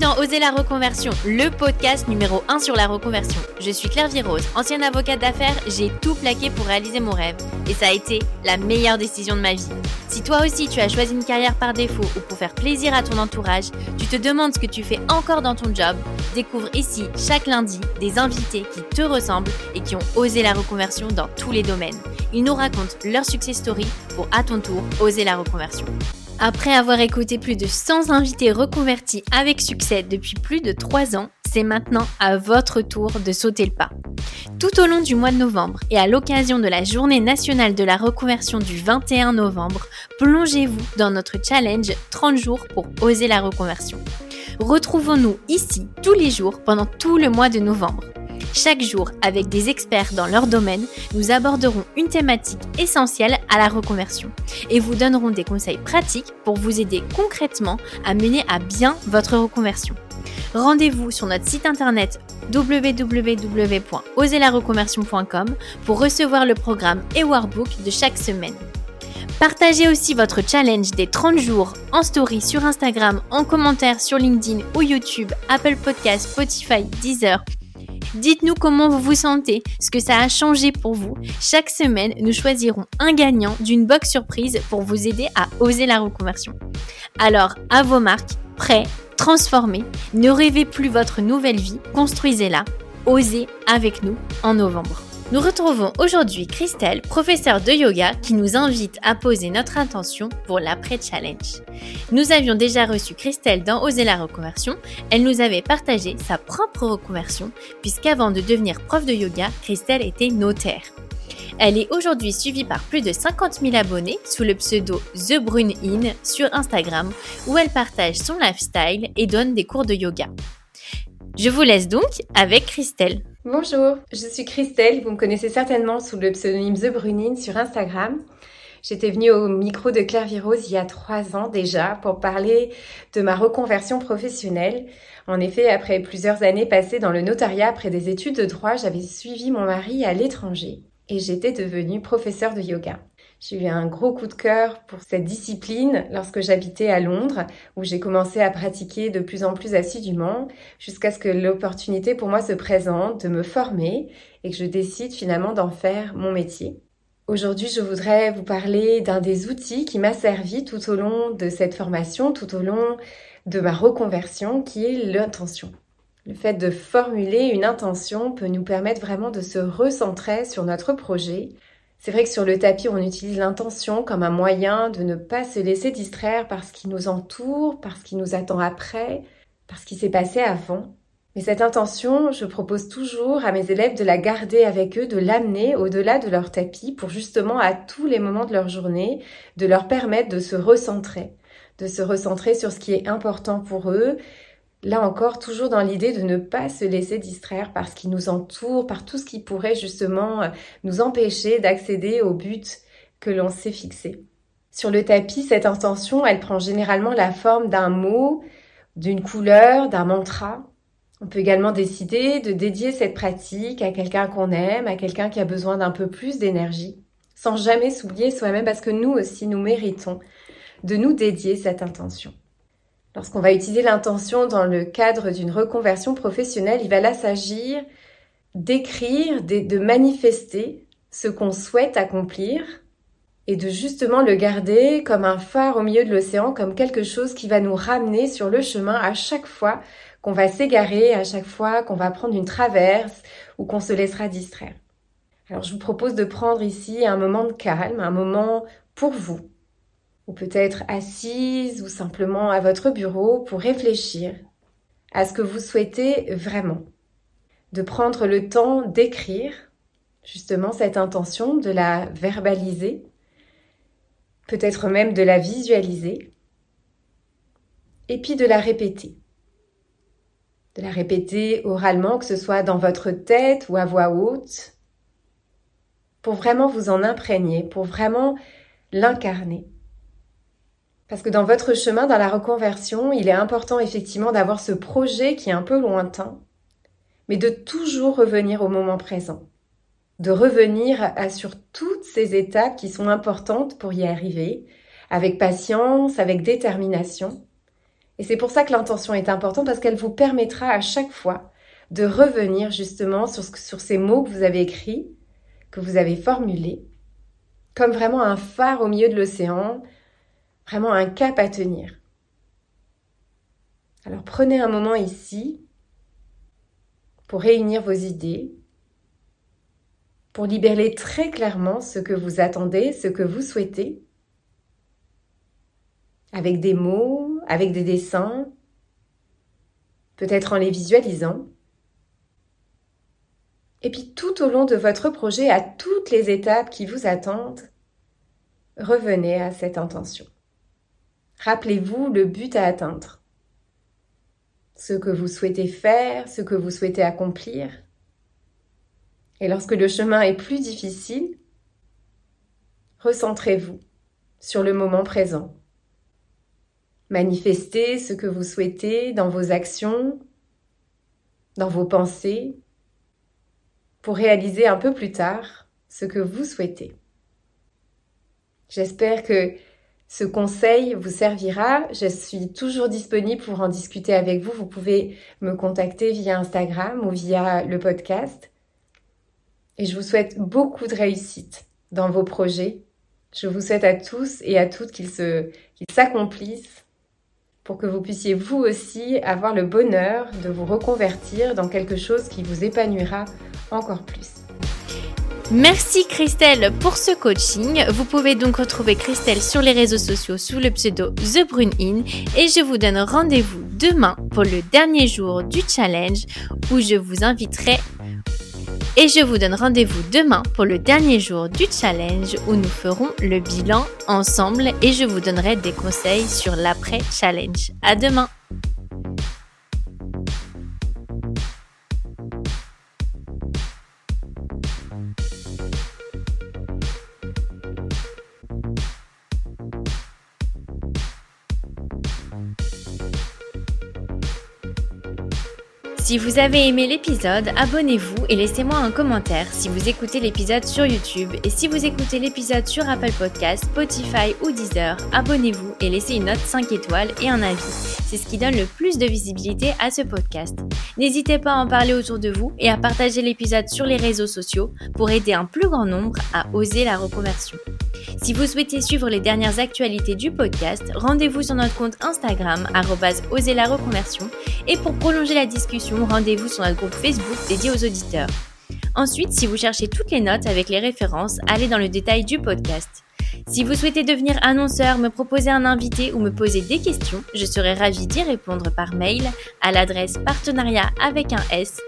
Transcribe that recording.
dans Oser la reconversion, le podcast numéro 1 sur la reconversion. Je suis Claire Virose, ancienne avocate d'affaires, j'ai tout plaqué pour réaliser mon rêve. Et ça a été la meilleure décision de ma vie. Si toi aussi tu as choisi une carrière par défaut ou pour faire plaisir à ton entourage, tu te demandes ce que tu fais encore dans ton job, découvre ici chaque lundi des invités qui te ressemblent et qui ont osé la reconversion dans tous les domaines. Ils nous racontent leur success story pour à ton tour oser la reconversion. Après avoir écouté plus de 100 invités reconvertis avec succès depuis plus de 3 ans, c'est maintenant à votre tour de sauter le pas. Tout au long du mois de novembre et à l'occasion de la journée nationale de la reconversion du 21 novembre, plongez-vous dans notre challenge 30 jours pour oser la reconversion. Retrouvons-nous ici tous les jours pendant tout le mois de novembre. Chaque jour, avec des experts dans leur domaine, nous aborderons une thématique essentielle à la reconversion et vous donnerons des conseils pratiques pour vous aider concrètement à mener à bien votre reconversion. Rendez-vous sur notre site internet www.oselareconversion.com pour recevoir le programme et workbook de chaque semaine. Partagez aussi votre challenge des 30 jours en story sur Instagram, en commentaire sur LinkedIn ou YouTube, Apple Podcasts, Spotify, Deezer Dites-nous comment vous vous sentez, ce que ça a changé pour vous. Chaque semaine, nous choisirons un gagnant d'une box surprise pour vous aider à oser la reconversion. Alors, à vos marques, prêts, transformez, ne rêvez plus votre nouvelle vie, construisez-la, osez avec nous en novembre. Nous retrouvons aujourd'hui Christelle, professeure de yoga, qui nous invite à poser notre intention pour l'après-challenge. Nous avions déjà reçu Christelle dans Oser la reconversion. Elle nous avait partagé sa propre reconversion, puisqu'avant de devenir prof de yoga, Christelle était notaire. Elle est aujourd'hui suivie par plus de 50 000 abonnés sous le pseudo The sur Instagram, où elle partage son lifestyle et donne des cours de yoga. Je vous laisse donc avec Christelle. Bonjour, je suis Christelle, vous me connaissez certainement sous le pseudonyme The Brunine sur Instagram. J'étais venue au micro de Claire Virose il y a trois ans déjà pour parler de ma reconversion professionnelle. En effet, après plusieurs années passées dans le notariat après des études de droit, j'avais suivi mon mari à l'étranger et j'étais devenue professeure de yoga. J'ai eu un gros coup de cœur pour cette discipline lorsque j'habitais à Londres, où j'ai commencé à pratiquer de plus en plus assidûment, jusqu'à ce que l'opportunité pour moi se présente de me former et que je décide finalement d'en faire mon métier. Aujourd'hui, je voudrais vous parler d'un des outils qui m'a servi tout au long de cette formation, tout au long de ma reconversion, qui est l'intention. Le fait de formuler une intention peut nous permettre vraiment de se recentrer sur notre projet, c'est vrai que sur le tapis, on utilise l'intention comme un moyen de ne pas se laisser distraire par ce qui nous entoure, par ce qui nous attend après, par ce qui s'est passé avant. Mais cette intention, je propose toujours à mes élèves de la garder avec eux, de l'amener au-delà de leur tapis pour justement à tous les moments de leur journée, de leur permettre de se recentrer, de se recentrer sur ce qui est important pour eux, Là encore, toujours dans l'idée de ne pas se laisser distraire par ce qui nous entoure, par tout ce qui pourrait justement euh, nous empêcher d'accéder au but que l'on s'est fixé. Sur le tapis, cette intention, elle prend généralement la forme d'un mot, d'une couleur, d'un mantra. On peut également décider de dédier cette pratique à quelqu'un qu'on aime, à quelqu'un qui a besoin d'un peu plus d'énergie, sans jamais s'oublier soi-même parce que nous aussi, nous méritons de nous dédier cette intention. Lorsqu'on va utiliser l'intention dans le cadre d'une reconversion professionnelle, il va là s'agir d'écrire, de manifester ce qu'on souhaite accomplir et de justement le garder comme un phare au milieu de l'océan, comme quelque chose qui va nous ramener sur le chemin à chaque fois qu'on va s'égarer, à chaque fois qu'on va prendre une traverse ou qu'on se laissera distraire. Alors je vous propose de prendre ici un moment de calme, un moment pour vous, ou peut-être assise ou simplement à votre bureau pour réfléchir à ce que vous souhaitez vraiment. De prendre le temps d'écrire justement cette intention, de la verbaliser, peut-être même de la visualiser, et puis de la répéter. De la répéter oralement, que ce soit dans votre tête ou à voix haute, pour vraiment vous en imprégner, pour vraiment l'incarner. Parce que dans votre chemin, dans la reconversion, il est important effectivement d'avoir ce projet qui est un peu lointain, mais de toujours revenir au moment présent. De revenir à, sur toutes ces étapes qui sont importantes pour y arriver, avec patience, avec détermination, Et c'est pour ça que l'intention est importante parce qu'elle vous permettra à chaque fois de revenir justement sur, sur ces mots que vous avez écrits, que vous avez formulés, comme vraiment un phare au milieu de l'océan, vraiment un cap à tenir. Alors prenez un moment ici pour réunir vos idées, pour libérer très clairement ce que vous attendez, ce que vous souhaitez, avec des mots, avec des dessins, peut-être en les visualisant. Et puis tout au long de votre projet, à toutes les étapes qui vous attendent, revenez à cette intention. Rappelez-vous le but à atteindre, ce que vous souhaitez faire, ce que vous souhaitez accomplir. Et lorsque le chemin est plus difficile, recentrez-vous sur le moment présent. Manifestez ce que vous souhaitez dans vos actions, dans vos pensées, pour réaliser un peu plus tard ce que vous souhaitez. J'espère que ce conseil vous servira. Je suis toujours disponible pour en discuter avec vous. Vous pouvez me contacter via Instagram ou via le podcast. Et je vous souhaite beaucoup de réussite dans vos projets. Je vous souhaite à tous et à toutes qu'ils s'accomplissent pour que vous puissiez vous aussi avoir le bonheur de vous reconvertir dans quelque chose qui vous épanouira encore plus. Merci Christelle pour ce coaching. Vous pouvez donc retrouver Christelle sur les réseaux sociaux sous le pseudo The Brune In et je vous donne rendez-vous demain pour le dernier jour du challenge où je vous inviterai et je vous donne rendez-vous demain pour le dernier jour du challenge où nous ferons le bilan ensemble et je vous donnerai des conseils sur l'après-challenge. À demain! Si vous avez aimé l'épisode, abonnez-vous et laissez-moi un commentaire si vous écoutez l'épisode sur YouTube. Et si vous écoutez l'épisode sur Apple Podcast, Spotify ou Deezer, abonnez-vous et laissez une note 5 étoiles et un avis. C'est ce qui donne le plus de visibilité à ce podcast. N'hésitez pas à en parler autour de vous et à partager l'épisode sur les réseaux sociaux pour aider un plus grand nombre à oser la reconversion. Si vous souhaitez suivre les dernières actualités du podcast, rendez-vous sur notre compte Instagram, oser. Et pour prolonger la discussion, rendez-vous sur notre groupe Facebook dédié aux auditeurs. Ensuite, si vous cherchez toutes les notes avec les références, allez dans le détail du podcast. Si vous souhaitez devenir annonceur, me proposer un invité ou me poser des questions, je serai ravie d'y répondre par mail à l'adresse partenariat avec un s